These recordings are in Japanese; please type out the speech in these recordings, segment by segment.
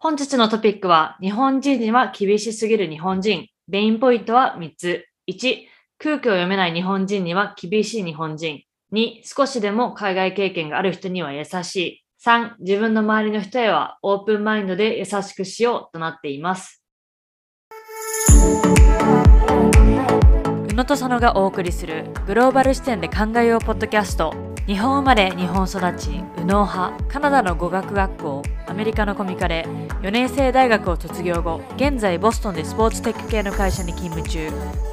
本日のトピックは、日本人には厳しすぎる日本人。メインポイントは3つ。1、空気を読めない日本人には厳しい日本人。2、少しでも海外経験がある人には優しい。3、自分の周りの人へはオープンマインドで優しくしようとなっています。宇野と佐野がお送りするグローバル視点で考えようポッドキャスト。日本生まれ日本育ち右脳派カナダの語学学校アメリカのコミカレ4年生大学を卒業後現在ボストンでスポーツテック系の会社に勤務中。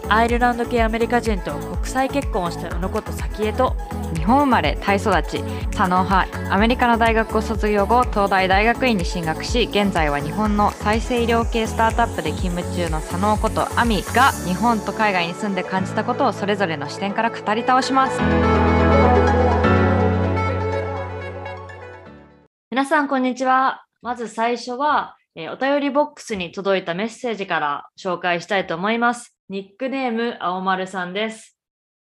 アイルランド系アメリカ人と国際結婚をした宇野こと早紀江と日本生まれタイ育ち左脳派アメリカの大学を卒業後東大大学院に進学し現在は日本の再生医療系スタートアップで勤務中の左脳ことアミが日本と海外に住んで感じたことをそれぞれの視点から語り倒します。皆さん、こんにちは。まず最初は、えー、お便りボックスに届いたメッセージから紹介したいと思います。ニックネーム、青丸さんです。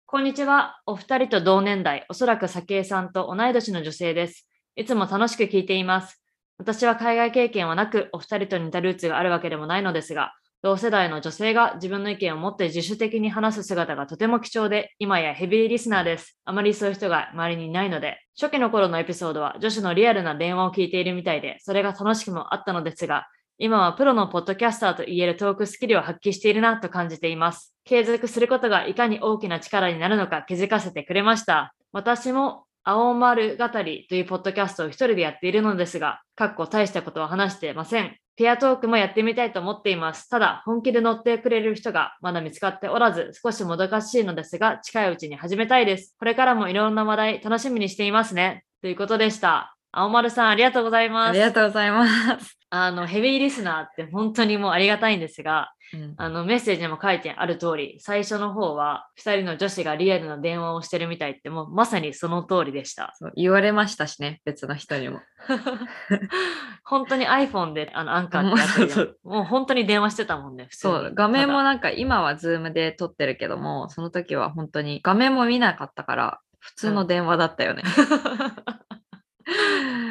こんにちは。お二人と同年代、おそらく早紀江さんと同い年の女性です。いつも楽しく聞いています。私は海外経験はなく、お二人と似たルーツがあるわけでもないのですが、同世代の女性が自分の意見を持って自主的に話す姿がとても貴重で、今やヘビーリスナーです。あまりそういう人が周りにいないので、初期の頃のエピソードは女子のリアルな電話を聞いているみたいで、それが楽しくもあったのですが、今はプロのポッドキャスターと言えるトークスキルを発揮しているなと感じています。継続することがいかに大きな力になるのか気づかせてくれました。私も青丸語りというポッドキャストを一人でやっているのですが、かっこ大したことは話してません。ペアトークもやってみたいと思っています。ただ、本気で乗ってくれる人がまだ見つかっておらず、少しもどかしいのですが、近いうちに始めたいです。これからもいろんな話題楽しみにしていますね。ということでした。青丸さん、ありがとうございます。ありがとうございます。あの、ヘビーリスナーって本当にもうありがたいんですが、うん、あのメッセージにも書いてある通り、最初の方は2人の女子がリアルな電話をしてるみたいって、もうまさにその通りでした。言われましたしね、別の人にも。本当に iPhone であのアンカーってやってもう本当に電話してたもんね、そう、画面もなんか今は Zoom で撮ってるけども、その時は本当に画面も見なかったから、普通の電話だったよね。う ん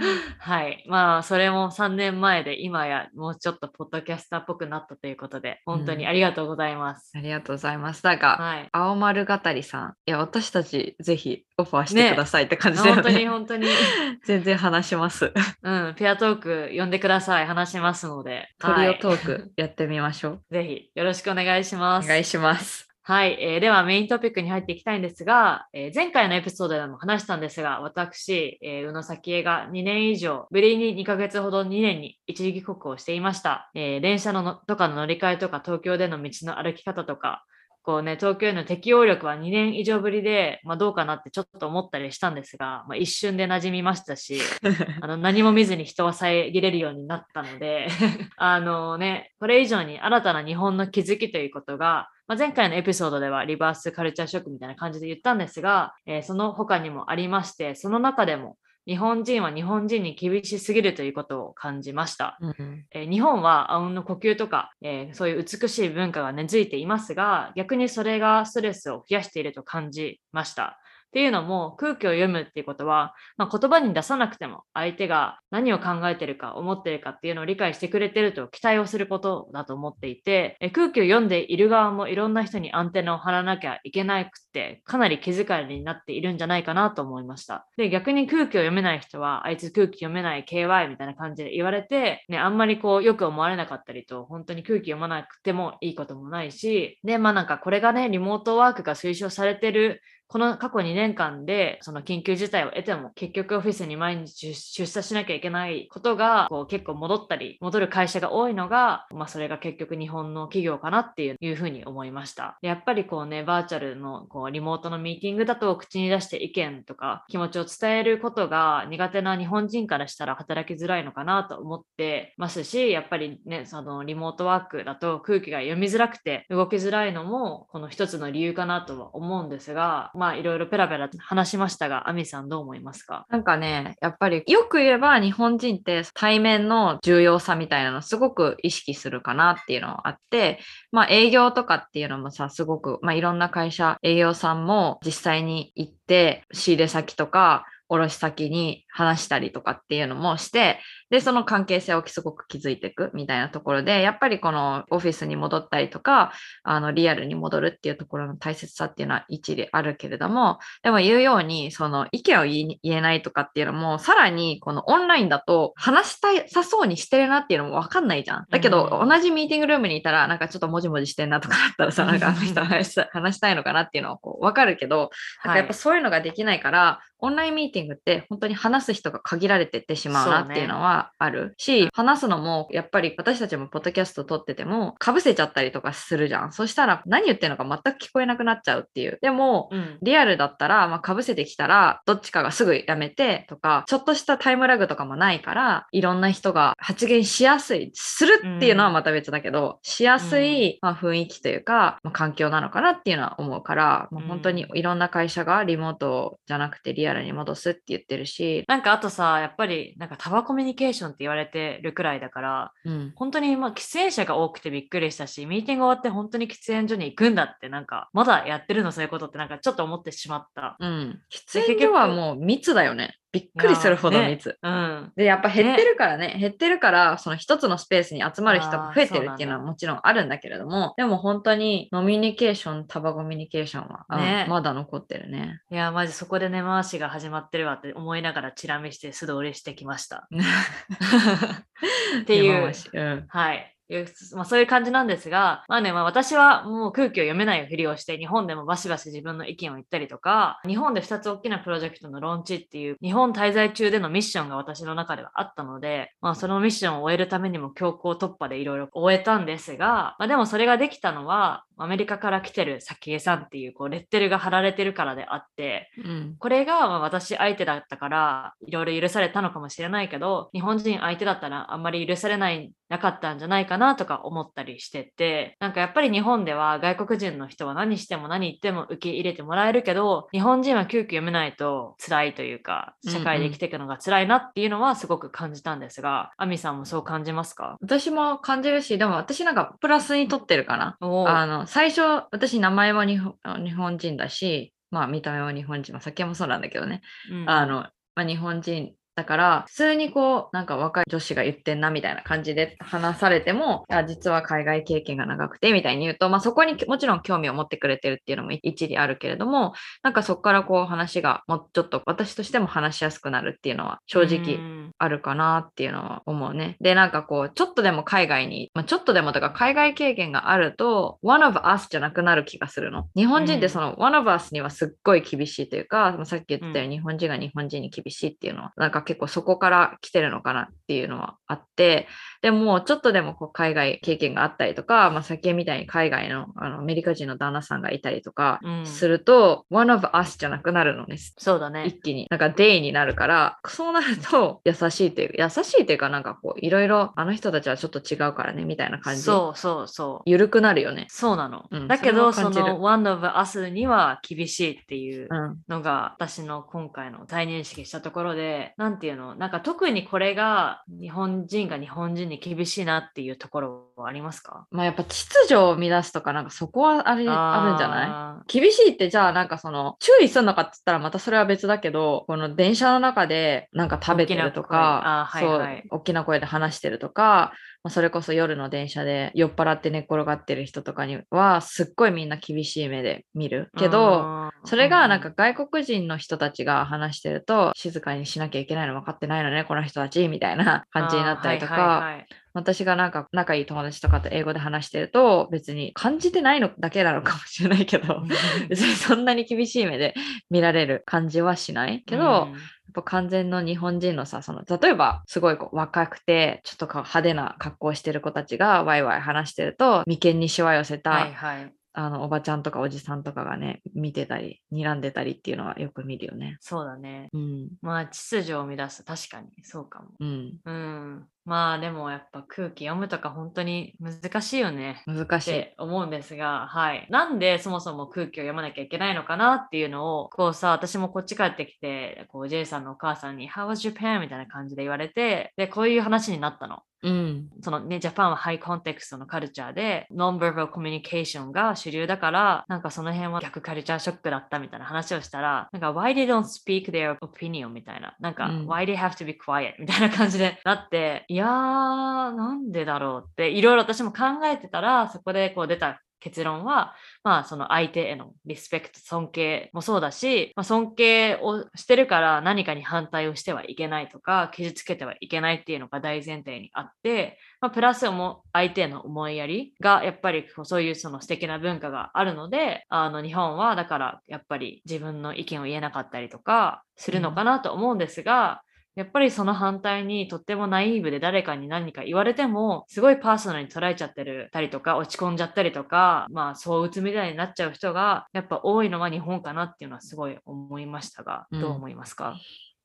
はい。まあ、それも3年前で、今やもうちょっとポッドキャスターっぽくなったということで、本当にありがとうございます。うん、ありがとうございます。だが、はい、青丸語りさん、いや、私たちぜひオファーしてくださいって感じで、ね、本当に本当に。全然話します。うん、ペアトーク呼んでください。話しますので。トリオトークやってみましょう。はい、ぜひ、よろしくお願いします。お願いします。はい、えー、ではメイントピックに入っていきたいんですが、えー、前回のエピソードでも話したんですが、私、えー、宇野咲江が2年以上、ぶりに2ヶ月ほど2年に一時帰国をしていました。え電車のとかの乗り換えとか、東京での道の歩き方とか、こうね、東京への適応力は2年以上ぶりで、まあ、どうかなってちょっと思ったりしたんですが、まあ、一瞬で馴染みましたし、あの何も見ずに人は遮れるようになったので、あのね、これ以上に新たな日本の気づきということが、まあ、前回のエピソードではリバースカルチャーショックみたいな感じで言ったんですが、えー、その他にもありまして、その中でも日本人は日本人に厳しすぎるということを感じました。うんえー、日本はあうんの呼吸とか、えー、そういう美しい文化が根付いていますが、逆にそれがストレスを増やしていると感じました。っていうのも空気を読むっていうことは、まあ、言葉に出さなくても相手が何を考えてるか思ってるかっていうのを理解してくれてると期待をすることだと思っていてえ空気を読んでいる側もいろんな人にアンテナを張らなきゃいけなくてかなり気遣いになっているんじゃないかなと思いました。で逆に空気を読めない人はあいつ空気読めない KY みたいな感じで言われて、ね、あんまりこうよく思われなかったりと本当に空気読まなくてもいいこともないしでまあなんかこれがねリモートワークが推奨されてるこの過去2年間でその緊急事態を得ても結局オフィスに毎日出社しなきゃいけないことがこう結構戻ったり戻る会社が多いのが、まあ、それが結局日本の企業かなっていういうふうに思いました。やっぱりこうねバーチャルのこうリモートのミーティングだと口に出して意見とか気持ちを伝えることが苦手な日本人からしたら働きづらいのかなと思ってますしやっぱりねそのリモートワークだと空気が読みづらくて動きづらいのもこの一つの理由かなとは思うんですがまあいろいろペラペラ話しましたが、アミさんどう思いますか？なんかね、やっぱりよく言えば日本人って対面の重要さみたいなのすごく意識するかなっていうのがあって、まあ営業とかっていうのもさ、すごく、まあいろんな会社、営業さんも実際に行って仕入れ先とか卸先に話したりとかっていうのもして、で、その関係性をすごく築いていくみたいなところで、やっぱりこのオフィスに戻ったりとか、あの、リアルに戻るっていうところの大切さっていうのは一理あるけれども、でも言うように、その意見を言えないとかっていうのも、さらにこのオンラインだと話したいさそうにしてるなっていうのもわかんないじゃん。だけど、うん同じミーティングルームにいたら、なんかちょっともじもじしてんなとかだったらさ、なんかあの人話した話したいのかなっていうのはこうわかるけど、なんかやっぱそういうのができないから、オンラインミーティングって本当に話す人が限られてってしまうなっていうのはある。し、話すのもやっぱり私たちもポッドキャスト撮ってても被せちゃったりとかするじゃん。そしたら何言ってるのか全く聞こえなくなっちゃうっていう。でも、うん。リアルだったら、まあ、被せてきたら、どっちかがすぐやめてとか、ちょっとしたタイムラグとかもないから、いろんな人が発言しやすい、するっていうのはまた別だけど、しやすい、まあ、雰囲気というか、まあ、環境なのかなっていうのは思うから、まあ、うん。本当にいろんな会社がリモートじゃなくてリアルに戻すって言ってるし、なんかあとさ、やっぱりなんかタワーコミュニケーションって言われてるくらいだから、うん。本当にまあ喫煙者が多くてびっくりしたし、ミーティング終わって本当に喫煙所に行くんだって、なんかまだやってるのそういうことってなんかちょっと思ってしまった。うん。喫煙所はもう密だよね。びっくりするほど密。うん。で、やっぱ減ってるからね、減ってるから、その一つのスペースに集まる人が増えてるっていうのはもちろんあるんだけれども、でも本当にノミニケーション、タバコミュニケーションは、うんねまだ残ってるね。いや、マジそこで根回しが始まってるわって思いながらチラ見して素通りしてきました。っていううん。はい。いうまあ、そういう感じなんですが、まあね、まあ、私はもう空気を読めないふりをして、日本でもバシバシ自分の意見を言ったりとか、日本で2つ大きなプロジェクトのローンチっていう、日本滞在中でのミッションが私の中ではあったので、まあ、そのミッションを終えるためにも強行突破でいろいろ終えたんですが、まあ、でもそれができたのは、アメリカから来てる早紀江さんっていうこうレッテルが貼られてるからであって、うん。これがまあ私相手だったからいろいろ許されたのかもしれないけど日本人相手だったらあんまり許されないなかったんじゃないかなとか思ったりしててなんかやっぱり日本では外国人の人は何しても何言っても受け入れてもらえるけど日本人は空気読めないと辛いというか社会で生きていくのが辛いなっていうのはすごく感じたんですが、アミさんもそう感じますか？私も感じるし、でも私なんかプラスに取ってるかな。あの、最初、私名前は日本日本人だし、まあ見た目は日本人、まあ酒もそうなんだけどね。うんあの、まあ、日本人だから、普通にこう、なんか若い女子が言ってんなみたいな感じで話されても、あ実は海外経験が長くてみたいに言うと、まあそこにもちろん興味を持ってくれてるっていうのも一理あるけれども、なんかそこからこう話がもうちょっと私としても話しやすくなるっていうのは正直うんあるかなっていうのは思うね。で、なんかこう、ちょっとでも海外に、まあ、ちょっとでもとか海外経験があると、one of us じゃなくなる気がするの。日本人ってその one of us にはすっごい厳しいというか、まあさっき言ってたように日本人が日本人に厳しいっていうのは、なんか結構そこから来てるのかなっていうのはあって、でもちょっとでもこう海外経験があったりとか、まあ、先みたいに海外のあのアメリカ人の旦那さんがいたりとかうんすると、one of us じゃなくなるのね。そうだね。一気になんかデイになるからそうなると優しいという優しいというかなんかこういろいろあの人たちはちょっと違うからねみたいな感じそうそうそう。緩くなるよね。そうなの。うんだけど、その One of Us には厳しいっていううんのが私の今回の再認識したところで、なんていうの、なんか特にこれが日本人が日本人に厳しいなっていうところはありますか？まあやっぱ秩序を乱すとかなんかそこはあれあるんじゃない？あ厳しいってじゃあなんかその注意するのかって言ったらまたそれは別だけどこの電車の中でなんか食べてるとか大きはいはい。そう大きな声で話してるとか、まあ、それこそ夜の電車で酔っ払って寝っ転がってる人とかにはすっごいみんな厳しい目で見るーけど、うんそれがなんか外国人の人たちが話してると静かにしなきゃいけないの分かってないのねこの人たちみたいな感じになったりとか、私がなんか仲いい友達とかと英語で話してると別に感じてないのだけなのかもしれないけど別にそんなに厳しい目で見られる感じはしないけど、うんぱ完全の日本人のさその例えばすごいこう若くてちょっとか派手な格好してる子たちがワイワイ話してると眉間にしわ寄せた、はいはい。あのおばちゃんとかおじさんとかがね見てたり睨んでたりっていうのはよく見るよね。そうだね。うんまあ、秩序を乱す。確かに、そうかも。うんうん。まあでもやっぱ空気読むとか本当に難しいよね。っ難しい。て思うんですが、はい。なんでそもそも空気を読まなきゃいけないのかなっていうのを、こうさ、私もこっち帰ってきて、こう、J さんのお母さんに、How was Japan? みたいな感じで言われて、で、こういう話になったの。うん。そのね、ジャパンはハイコンテクストのカルチャーで、ノンバーバルコミュニケーションが主流だから、なんかその辺は逆カルチャーショックだったみたいな話をしたら、なんか Why they don't speak their opinion みたいな、なんか、うん Why they have to be quiet みたいな感じでなって、いやー、なんでだろうって、いろいろ私も考えてたら、そこでこう出た結論は、まあその相手へのリスペクト、尊敬もそうだし、まあ、尊敬をしてるから何かに反対をしてはいけないとか、傷つけてはいけないっていうのが大前提にあって、まあ、プラスも相手への思いやりがやっぱりこうそういうその素敵な文化があるので、あの日本はだからやっぱり自分の意見を言えなかったりとかするのかなと思うんですが、やっぱりその反対にとってもナイーブで誰かに何か言われてもすごいパーソナルに捉えちゃってるたりとか落ち込んじゃったりとかまあそう打つみたいになっちゃう人がやっぱ多いのは日本かなっていうのはすごい思いましたが、うん。どう思いますか？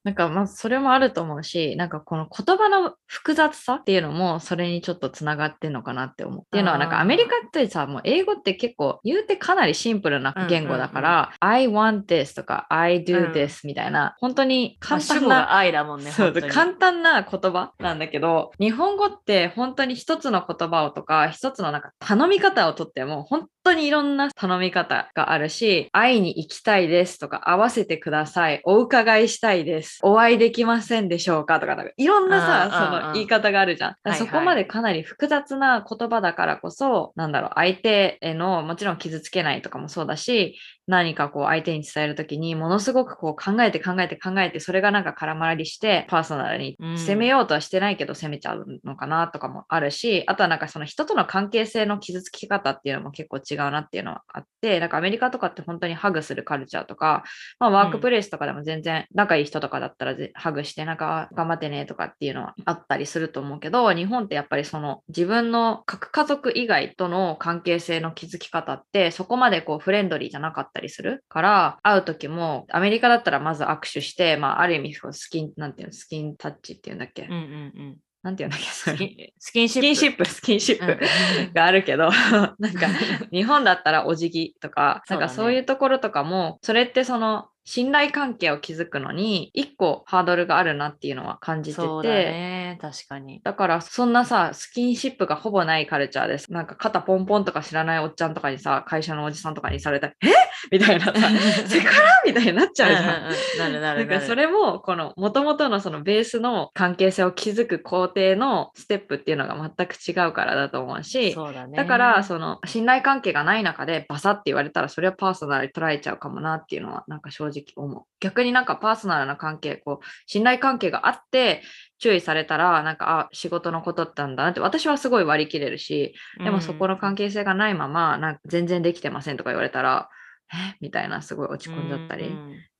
なんかまあそれもあると思うし、なんかこの言葉の複雑さっていうのもそれにちょっとつながってんのかなって思う。っていうのはなんかアメリカってさ、もう英語って結構言うてかなりシンプルな言語だから、I want this とか I do うん。this みたいな、本当にまあ簡単な、主語が愛だもんね簡単な言葉なんだけど、日本語って本当に一つの言葉をとか、一つのなんか頼み方をとっても、本当にいろんな頼み方があるし、会いに行きたいですとか、合わせてください、お伺いしたいです、お会いできませんでしょうかとか、なんかいろんなさ、その言い方があるじゃん。そこまでかなり複雑な言葉だからこそ、なんだろう、相手への、もちろん傷つけないとかもそうだし、何かこう相手に伝えるときにものすごくこう考えて考えて考えてそれがなんか空回りしてパーソナルにうん責めようとはしてないけど責めちゃうのかなとかもあるし、あとはなんかその人との関係性の傷つき方っていうのも結構違うなっていうのはあって、なんかアメリカとかって本当にハグするカルチャーとか、まあワークプレイスとかでも全然仲いい人とかだったらぜハグしてなんか頑張ってねとかっていうのはあったりすると思うけど、日本ってやっぱりその自分の核家族以外との関係性の築き方ってそこまでこうフレンドリーじゃなかったりするから、会う時もアメリカだったらまず握手して、まあある意味こうスキン、なんていうの、スキンタッチっていうんだっけ、うんうんうんなんていうんだっけ、そ れスキンスキンシップ。スキンシップ、スキンシップうん。があるけど、なんか 日本だったらお辞儀とか、なんかそういうところとかも、それってその信頼関係を築くのに一個ハードルがあるなっていうのは感じてそうだて、ね。確かに。だからそんなさ、スキンシップがほぼないカルチャーです。なんか肩ポンポンとか知らないおっちゃんとかにさ、会社のおじさんとかにされたら、え？みたいなさ、セクハラ？みたいになっちゃうじゃん。うんうんうん。なるななる。それもこの元々のそのベースの関係性を築く工程のステップっていうのが全く違うからだと思うしそうだね。だからその信頼関係がない中でバサって言われたらそれはパーソナルに捉えちゃうかもなっていうのはなんか正直思う。逆になんかパーソナルな関係こう信頼関係があって注意されたらなんかあ仕事のことだったんだなって私はすごい割り切れるしでもそこの関係性がないままなんか全然できてませんとか言われたらえ？みたいなすごい落ち込んじゃったり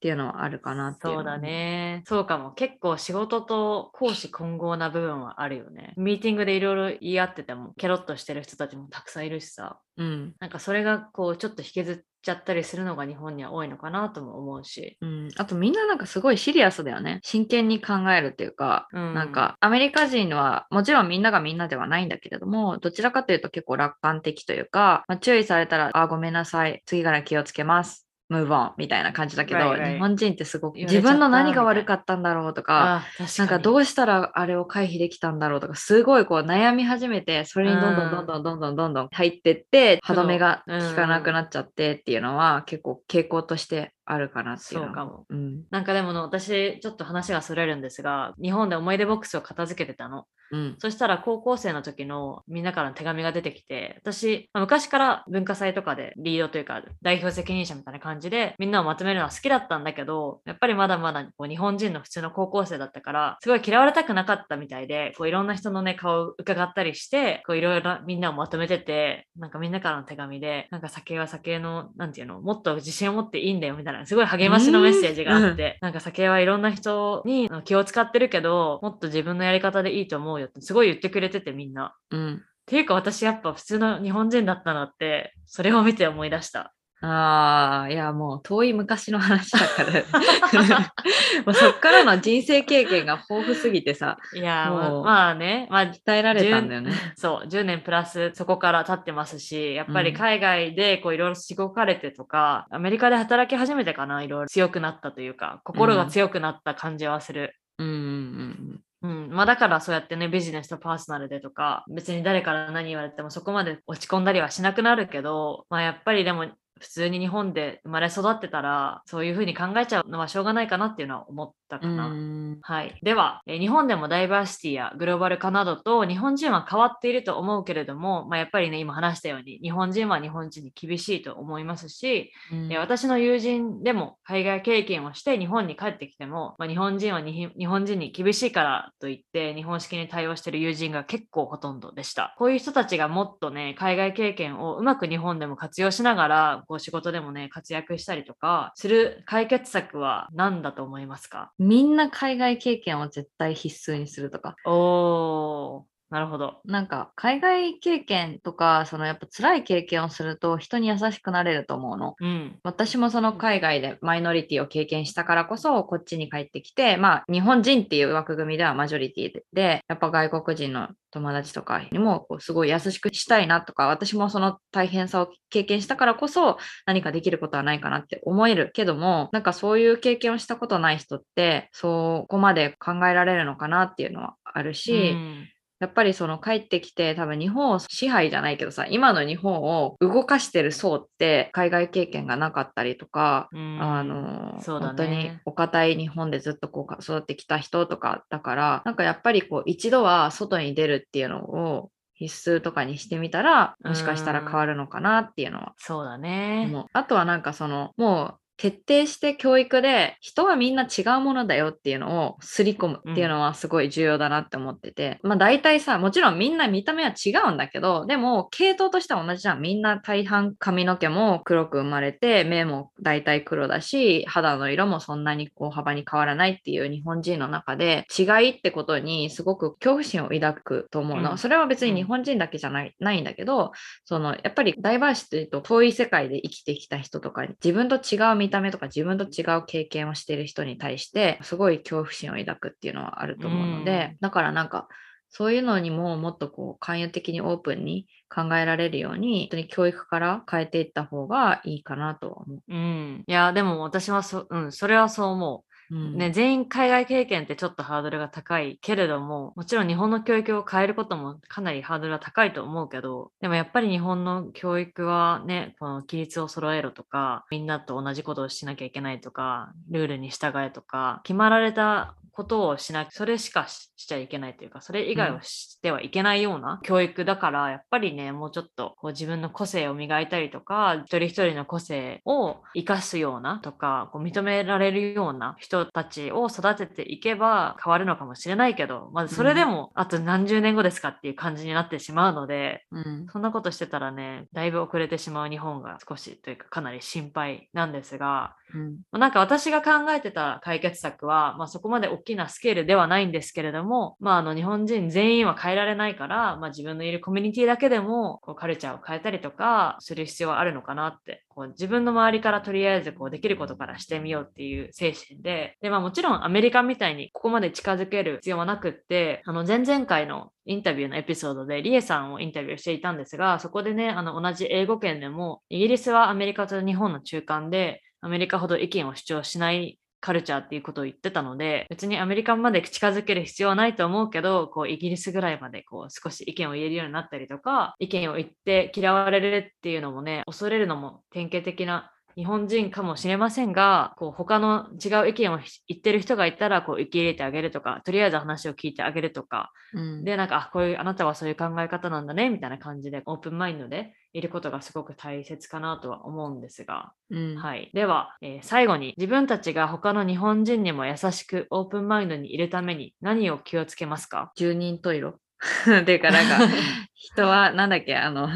っていうのはあるかなってそうだね。そうかも。結構仕事と講師混合な部分はあるよね。ミーティングでいろいろ言い合ってても、ケロッとしてる人たちもたくさんいるしさ。うんなんかそれがこう、ちょっと引きずっちゃったりするのが日本には多いのかなとも思うし。うん、あとみんななんかすごいシリアスだよね。真剣に考えるっていうか、うんなんかアメリカ人はもちろんみんながみんなではないんだけれども、どちらかというと結構楽観的というか、まあ、注意されたら、あ、ごめんなさい、次から気をつけます。ムーブオンみたいな感じだけど、Right, right. 日本人ってすごく自分の何が悪かったんだろうとか。なんかどうしたらあれを回避できたんだろうとか、すごいこう悩み始めて、それにどんどんどんどんどんどんどんどん入ってって、歯止めが効かなくなっちゃってっていうのは結構傾向としてあるかなっていうそうかも。うん。なんかでもの私ちょっと話がそれるんですが日本で思い出ボックスを片付けてたのうん。そしたら高校生の時のみんなからの手紙が出てきて、私、まあ昔から文化祭とかでリードというか代表責任者みたいな感じでみんなをまとめるのは好きだったんだけど、やっぱりまだまだこう日本人の普通の高校生だったから、すごい嫌われたくなかったみたいで、こういろんな人のね、顔を伺ったりして、こういろいろみんなをまとめてて、なんかみんなからの手紙で、なんか酒は酒の、なんていうの、もっと自信を持っていいんだよみたいな、すごい励ましのメッセージがあって、なんか酒はいろんな人に気を使ってるけど、もっと自分のやり方でいいと思うよってすごい言ってくれててみんな。っうん。ていうか私やっぱ普通の日本人だったなって、それを見て思い出した。ああ、いやもう遠い昔の話だから。もうそっからの人生経験が豊富すぎてさ、いやーもう。まあまあね、まあ鍛えられたんだよね。そう、10年プラスそこから経ってますし、やっぱりうん。海外でこういろいろしごかれてとか、アメリカで働き始めてかな、いろいろ。強くなったというか、心が強くなった感じはする。うんうん。うん、まあだからそうやってね、ビジネスとパーソナルでとか、別に誰から何言われてもそこまで落ち込んだりはしなくなるけど、まあやっぱりでも普通に日本で生まれ育ってたら、そういうふうに考えちゃうのはしょうがないかなっていうのは思ったかうん。な。うんはい。では、えー日本でもダイバーシティやグローバル化などと日本人は変わっていると思うけれども、まあ、やっぱりね、今話したように日本人は日本人に厳しいと思いますし、う私の友人でも海外経験をして日本に帰ってきても、まあ、日本人はに日本人に厳しいからといって日本式に対応している友人が結構ほとんどでした。こういう人たちがもっとね、海外経験をうまく日本でも活用しながら、こう仕事でもね、活躍したりとかする解決策は何だと思いますか？みんな海外経験を絶対必須にするとか。おー、なるほど。なんか海外経験とか、そのやっぱ辛い経験をすると人に優しくなれると思うの。うん。私もその海外でマイノリティを経験したからこそこっちに帰ってきてまあ日本人っていう枠組みではマジョリティでやっぱ外国人の友達とかにもすごい優しくしたいなとか私もその大変さを経験したからこそ何かできることはないかなって思えるけどもなんかそういう経験をしたことない人ってそこまで考えられるのかなっていうのはあるし、うんやっぱりその帰ってきて多分日本を支配じゃないけどさ今の日本を動かしてる層って海外経験がなかったりとか、うん。あのね。本当にお堅い日本でずっとこう育ってきた人とかだからなんかやっぱりこう一度は外に出るっていうのを必須とかにしてみたらもしかしたら変わるのかなっていうのはそうだね。あとはなんかそのもう徹底して教育で人はみんな違うものだよっていうのをすり込むっていうのはすごい重要だなって思ってて、まあ大体さもちろんみんな見た目は違うんだけどでも系統としては同じじゃん。みんな大半髪の毛も黒く生まれて目も大体黒だし肌の色もそんなに大幅に変わらないっていう日本人の中で違いってことにすごく恐怖心を抱くと思うの、うん。それは別に日本人だけじゃない,、ないんだけどそのやっぱりダイバーシティと遠い世界で生きてきた人とかに自分と違う見た目とか自分と違う経験をしている人に対してすごい恐怖心を抱くっていうのはあると思うので、うんだからなんかそういうのにももっとこう寛容的にオープンに考えられるように本当に教育から変えていった方がいいかなとは思うん。いや、でも私はそ、うん、それはそう思う。う。んね、全員海外経験ってちょっとハードルが高いけれども、もちろん日本の教育を変えることもかなりハードルは高いと思うけど、でもやっぱり日本の教育はね、この規律を揃えろとか、みんなと同じことをしなきゃいけないとか、ルールに従えとか、決まられたことをしなそれしかししちゃいけないというか、それ以外をしてはいけないような教育だから、やっぱりね、もうちょっとこう自分の個性を磨いたりとか、一人一人の個性を生かすようなとか、こう認められるような人たちを育てていけば変わるのかもしれないけど、まずそれでもあと何十年後ですかっていう感じになってしまうので、うん。そんなことしてたらね、だいぶ遅れてしまう日本が少しというかかなり心配なんですが、うん。まあなんか私が考えてた解決策は、まあ、そこまで大きなスケールではないんですけれども、まあ、あの日本人全員は変えられないから、まあ、自分のいるコミュニティだけでもこうカルチャーを変えたりとかする必要はあるのかなってこう自分の周りからとりあえずこうできることからしてみようっていう精神でで、まあ、もちろんアメリカみたいにここまで近づける必要はなくってあの前々回のインタビューのエピソードでリエさんをインタビューしていたんですがそこでねあの同じ英語圏でもイギリスはアメリカと日本の中間でアメリカほど意見を主張しないカルチャーっていうことを言ってたので別にアメリカまで近づける必要はないと思うけどこうイギリスぐらいまでこう少し意見を言えるようになったりとか意見を言って嫌われるっていうのもね恐れるのも典型的な日本人かもしれませんがこう他の違う意見を言ってる人がいたらこう受け入れてあげるとかとりあえず話を聞いてあげるとか。うん。でなんかあこういうあなたはそういう考え方なんだねみたいな感じでオープンマインドでいることがすごく大切かなとは思うんですが。うん。はい、では、えー最後に自分たちが他の日本人にも優しくオープンマインドにいるために何を気をつけますか？十人十色。っていうかなんか 人はなんだっけあの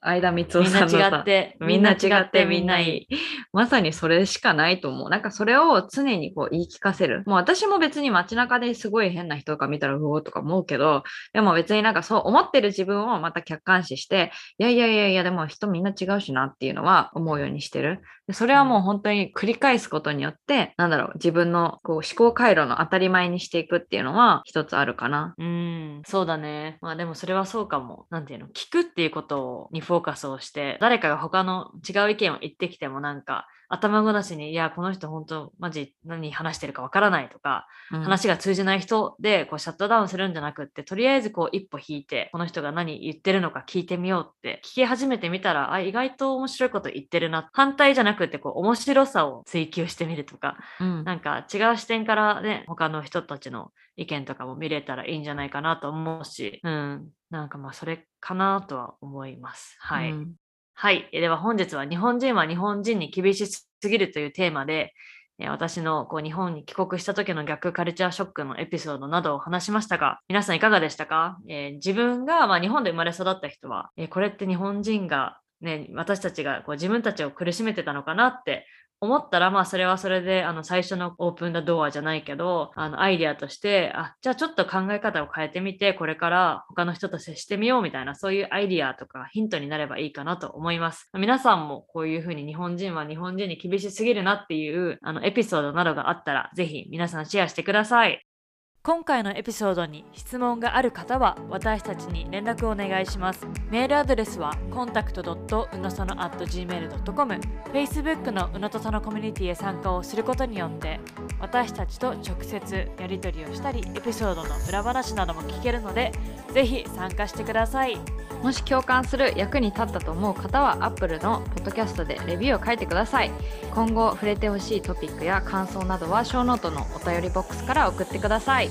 相田光夫みんなさんのさ違って、みんな違ってみんないい。まさにそれしかないと思う。なんかそれを常にこう言い聞かせる。もう私も別に街中ですごい変な人とか見たらうおーとか思うけど、でも別になんかそう思ってる自分をまた客観視して、いやいやいやいや、でも人みんな違うしなっていうのは思うようにしてる。でそれはもう本当に繰り返すことによって、なんだろう、自分のこう思考回路の当たり前にしていくっていうのは一つあるかな。うん、そうだね。まあでもそれはそうかも。なんていうの、聞くっていうことにフォフォーカスをして、誰かが他の違う意見を言ってきてもなんか、頭ごなしに、いや、この人本当、マジ何話してるかわからないとか、うん話が通じない人でこうシャットダウンするんじゃなくって、とりあえずこう一歩引いて、この人が何言ってるのか聞いてみようって、聞き始めてみたら、あ、意外と面白いこと言ってるな。反対じゃなくって、こう面白さを追求してみるとか、うんなんか違う視点からね、他の人たちの意見とかも見れたらいいんじゃないかなと思うし、うん、なんかまあそれかなとは思います。はい。うんはい。では本日は日本人は日本人に厳しすぎるというテーマで、私のこう日本に帰国した時の逆カルチャーショックのエピソードなどを話しましたが、皆さんいかがでしたか、えー自分がまあ日本で生まれ育った人は、えーこれって日本人が、ね、私たちがこう自分たちを苦しめてたのかなって思ったら、まあそれはそれで、あの最初のオープンダドアじゃないけど、あのアイディアとして、あ、じゃあちょっと考え方を変えてみて、これから他の人と接してみようみたいな、そういうアイディアとかヒントになればいいかなと思います。皆さんもこういうふうに日本人は日本人に厳しすぎるなっていうあのエピソードなどがあったら、ぜひ皆さんシェアしてください。今回のエピソードに質問がある方は私たちに連絡をお願いします。メールアドレスは contact.unosono.gmail.com Facebook のうのとそのコミュニティへ参加をすることによって私たちと直接やり取りをしたりエピソードの裏話なども聞けるのでぜひ参加してください。もし共感する役に立ったと思う方は Apple のポッドキャストでレビューを書いてください今後触れてほしいトピックや感想などはショーノートのお便りボックスから送ってください